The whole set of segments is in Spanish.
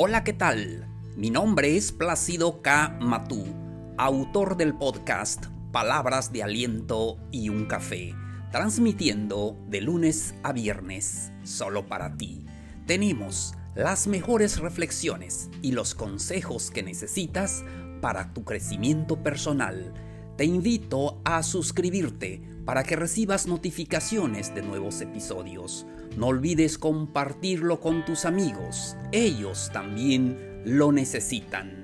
Hola, ¿qué tal? Mi nombre es Plácido K. Matú, autor del podcast Palabras de Aliento y un Café, transmitiendo de lunes a viernes solo para ti. Tenemos las mejores reflexiones y los consejos que necesitas para tu crecimiento personal. Te invito a suscribirte para que recibas notificaciones de nuevos episodios. No olvides compartirlo con tus amigos, ellos también lo necesitan.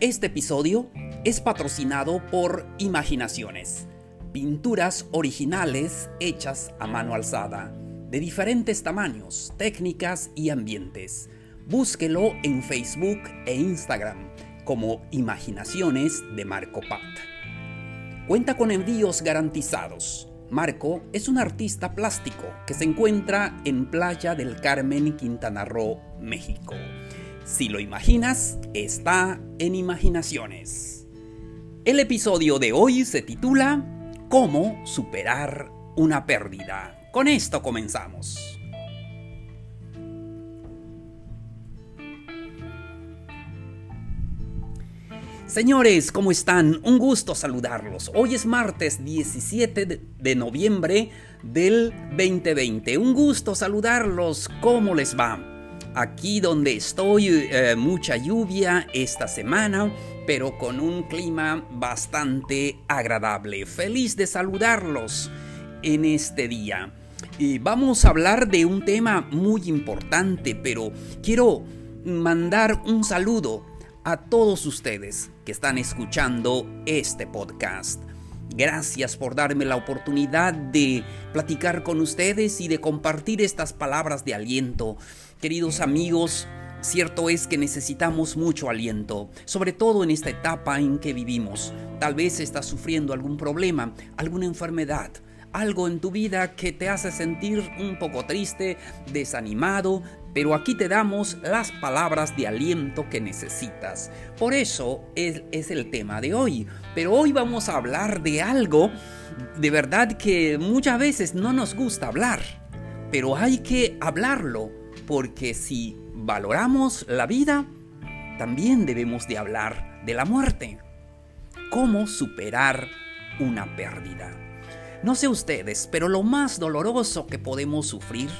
Este episodio es patrocinado por Imaginaciones, pinturas originales hechas a mano alzada, de diferentes tamaños, técnicas y ambientes. Búsquelo en Facebook e Instagram como Imaginaciones de Marco Pat. Cuenta con envíos garantizados Marco es un artista plástico que se encuentra en Playa del Carmen, Quintana Roo, México. Si lo imaginas, está en Imaginaciones. El episodio de hoy se titula ¿Cómo superar una pérdida? Con esto comenzamos. Señores, ¿cómo están? Un gusto saludarlos. Hoy es martes 17 de noviembre del 2020. Un gusto saludarlos. ¿Cómo les va? Aquí donde estoy, eh, mucha lluvia esta semana, pero con un clima bastante agradable. Feliz de saludarlos en este día. Y vamos a hablar de un tema muy importante, pero quiero mandar un saludo a todos ustedes que están escuchando este podcast. Gracias por darme la oportunidad de platicar con ustedes y de compartir estas palabras de aliento. Queridos amigos, cierto es que necesitamos mucho aliento, sobre todo en esta etapa en que vivimos. Tal vez estás sufriendo algún problema, alguna enfermedad, algo en tu vida que te hace sentir un poco triste, desanimado, pero aquí te damos las palabras de aliento que necesitas. Por eso es, el tema de hoy. Pero hoy vamos a hablar de algo de verdad que muchas veces no nos gusta hablar. Pero hay que hablarlo, porque si valoramos la vida, también debemos de hablar de la muerte. ¿Cómo superar una pérdida? No sé ustedes, pero lo más doloroso que podemos sufrir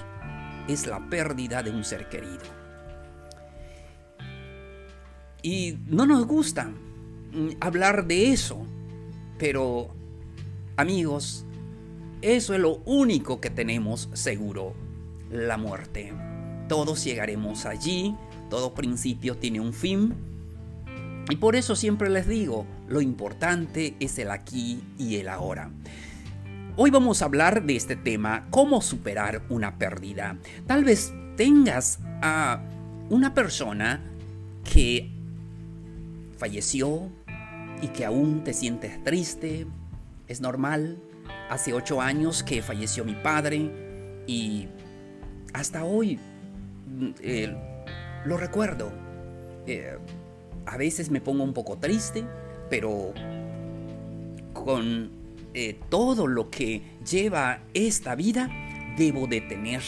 es la pérdida de un ser querido. Y no nos gusta mm, hablar de eso, pero amigos, eso es lo único que tenemos seguro, la muerte. Todos llegaremos allí, todo principio tiene un fin. Y por eso siempre les digo, lo importante es el aquí y el ahora. Hoy vamos a hablar de este tema, cómo superar una pérdida. Tal vez tengas a una persona que falleció y que aún te sientes triste. Es normal. Hace ocho años que falleció mi padre y hasta hoy eh, lo recuerdo. Eh, a veces me pongo un poco triste, pero con eh, todo lo que lleva esta vida, debo de tener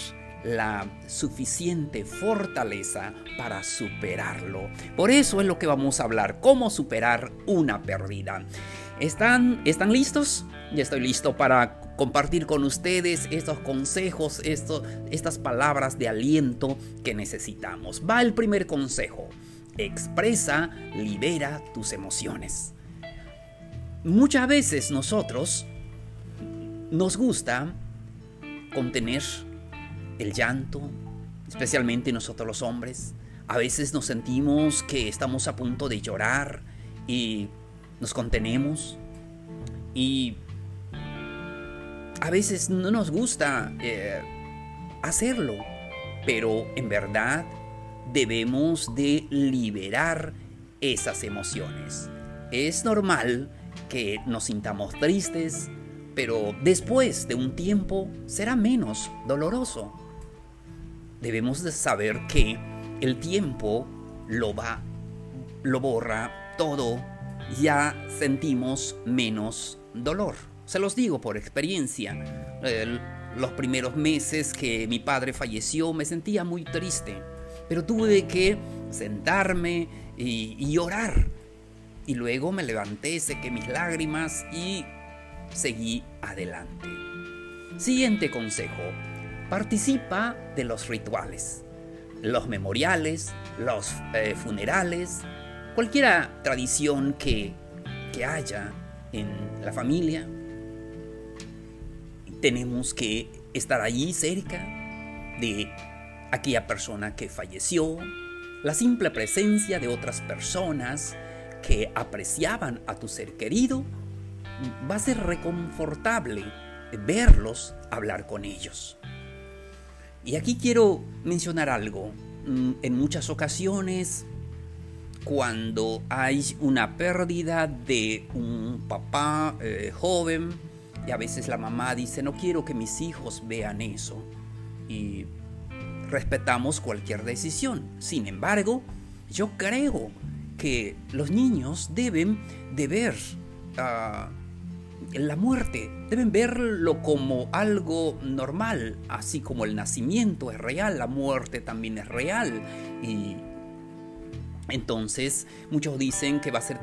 la suficiente fortaleza para superarlo. Por eso es lo que vamos a hablar, cómo superar una pérdida. ¿Están, ¿están listos? Ya estoy listo para compartir con ustedes estos consejos, estas palabras de aliento que necesitamos. Va el primer consejo. Expresa, libera tus emociones. Muchas veces nosotros nos gusta contener el llanto, especialmente nosotros los hombres. A veces nos sentimos que estamos a punto de llorar y nos contenemos. Y a veces no nos gusta eh, hacerlo, pero en verdad debemos de liberar esas emociones. Es normal que nos sintamos tristes, pero después de un tiempo será menos doloroso. Debemos de saber que el tiempo lo va, lo borra todo, ya sentimos menos dolor. Se los digo por experiencia. los primeros meses que mi padre falleció me sentía muy triste. pero tuve que sentarme y, y orar. Y luego me levanté, sequé mis lágrimas y seguí adelante. Siguiente consejo. Participa de los rituales, los memoriales, los eh, funerales, cualquier tradición que, que haya en la familia. Tenemos que estar allí cerca de aquella persona que falleció, la simple presencia de otras personas que apreciaban a tu ser querido va a ser reconfortable verlos, hablar con ellos. Y aquí quiero mencionar algo. Mm, en muchas ocasiones, cuando hay una pérdida de un papá eh, joven, y a veces la mamá dice, no quiero que mis hijos vean eso. Y respetamos cualquier decisión. Sin embargo, yo creo que los niños deben de ver ah, la muerte, deben verlo como algo normal, así como el nacimiento es real, la muerte también es real. Y entonces muchos dicen que va a ser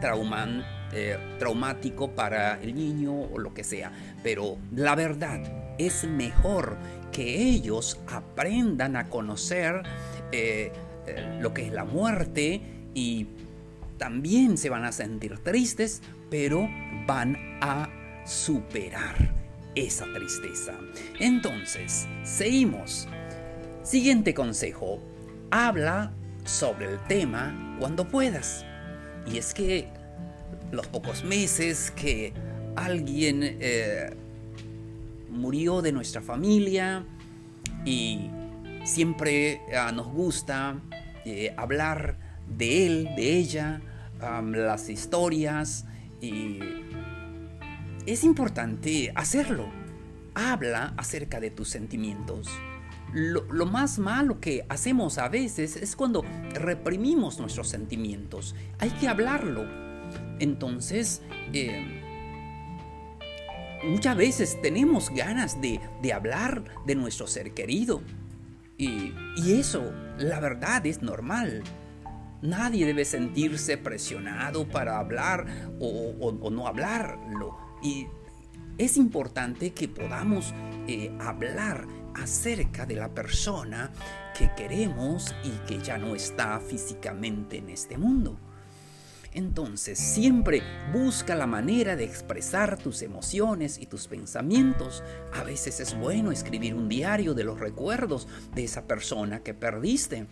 eh, traumático para el niño o lo que sea, pero la verdad es mejor que ellos aprendan a conocer eh, eh, lo que es la muerte y también se van a sentir tristes, pero van a superar esa tristeza. Entonces, seguimos. Siguiente consejo. Habla sobre el tema cuando puedas. Y es que los pocos meses que alguien eh, murió de nuestra familia y siempre ah, nos gusta eh, hablar de él, de ella, las historias y es importante hacerlo. Habla acerca de tus sentimientos. Lo, más malo que hacemos a veces es cuando reprimimos nuestros sentimientos. Hay que hablarlo. Entonces, eh, muchas veces tenemos ganas de, hablar de nuestro ser querido. Y, eso, la verdad, es normal. Nadie debe sentirse presionado para hablar o no hablarlo. Y es importante que podamos eh, hablar acerca de la persona que queremos y que ya no está físicamente en este mundo. Entonces siempre busca la manera de expresar tus emociones y tus pensamientos. A veces es bueno escribir un diario de los recuerdos de esa persona que perdiste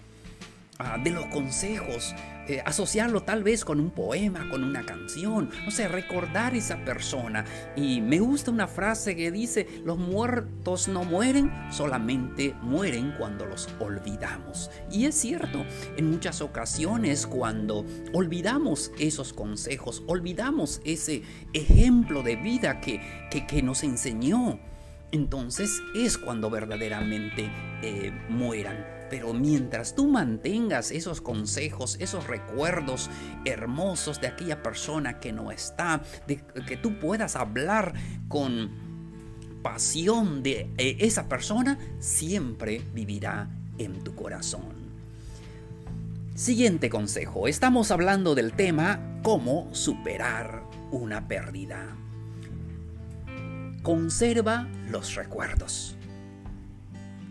de los consejos, eh, asociarlo tal vez con un poema, con una canción, no sé, recordar esa persona. Y me gusta una frase que dice, los muertos no mueren, solamente mueren cuando los olvidamos. Y es cierto, en muchas ocasiones cuando olvidamos esos consejos, olvidamos ese ejemplo de vida que, que, nos enseñó, entonces es cuando verdaderamente eh, mueran. Pero mientras tú mantengas esos consejos, esos recuerdos hermosos de aquella persona que no está, de que tú puedas hablar con pasión de eh, esa persona, siempre vivirá en tu corazón. Siguiente consejo. Estamos hablando del tema cómo superar una pérdida. Conserva los recuerdos.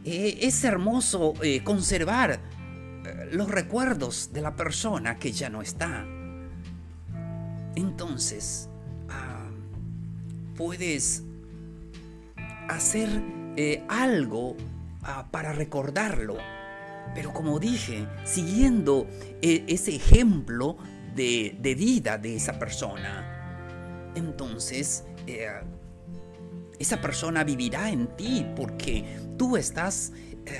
Eh, es hermoso eh, conservar eh, los recuerdos de la persona que ya no está. Entonces, ah, puedes hacer algo ah, para recordarlo. Pero como dije, siguiendo ese ejemplo de, de, vida de esa persona, entonces esa persona vivirá en ti porque tú estás eh,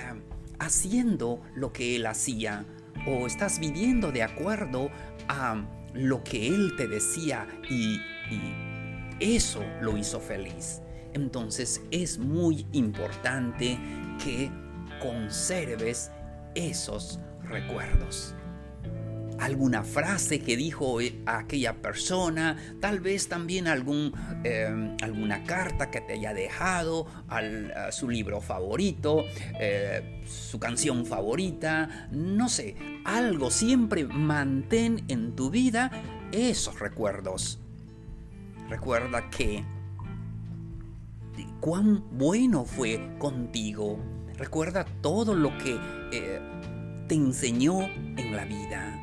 haciendo lo que él hacía o estás viviendo de acuerdo a lo que él te decía y, y eso lo hizo feliz. Entonces es muy importante que conserves esos recuerdos. Alguna frase que dijo eh, aquella persona, tal vez también algún, em, alguna carta que te haya dejado, su libro favorito, eh, su canción favorita, no sé, algo siempre mantén en tu vida esos recuerdos. Recuerda que cuán bueno fue contigo. Recuerda todo lo que eh, te enseñó en la vida.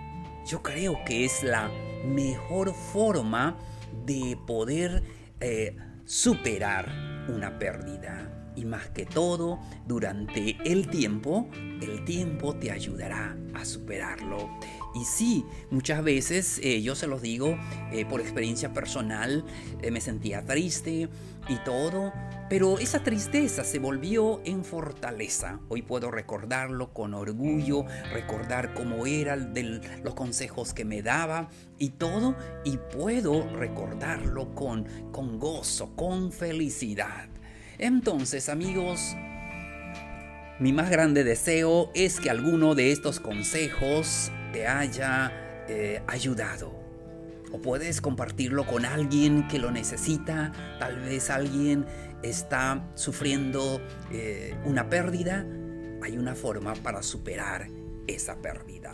Yo creo que es la mejor forma de poder eh, superar una pérdida. Y más que todo, durante el tiempo, el tiempo te ayudará a superarlo. Y sí, muchas veces, eh, yo se los digo eh, por experiencia personal, eh, me sentía triste y todo, pero esa tristeza se volvió en fortaleza. Hoy puedo recordarlo con orgullo, recordar cómo eran los consejos que me daba y todo, y puedo recordarlo con, con gozo, con felicidad. Entonces, amigos, mi más grande deseo es que alguno de estos consejos te haya eh, ayudado. O puedes compartirlo con alguien que lo necesita. Tal vez alguien está sufriendo eh, una pérdida. Hay una forma para superar esa pérdida.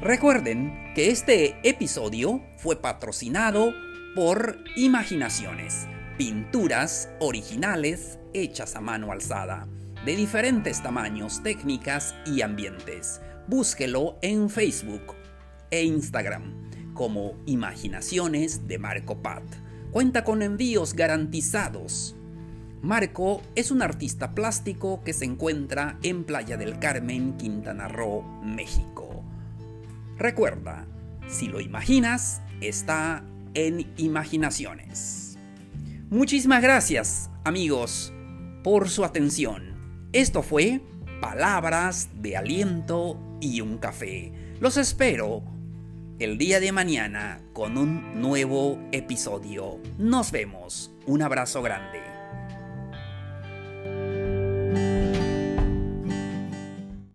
Recuerden que este episodio fue patrocinado por Imaginaciones, pinturas originales hechas a mano alzada, de diferentes tamaños, técnicas y ambientes búsquelo en Facebook e Instagram como Imaginaciones de Marco Pat. Cuenta con envíos garantizados. Marco es un artista plástico que se encuentra en Playa del Carmen, Quintana Roo, México. Recuerda, si lo imaginas, está en Imaginaciones. Muchísimas gracias, amigos, por su atención. Esto fue Palabras de Aliento y un café. Los espero el día de mañana con un nuevo episodio. Nos vemos. Un abrazo grande.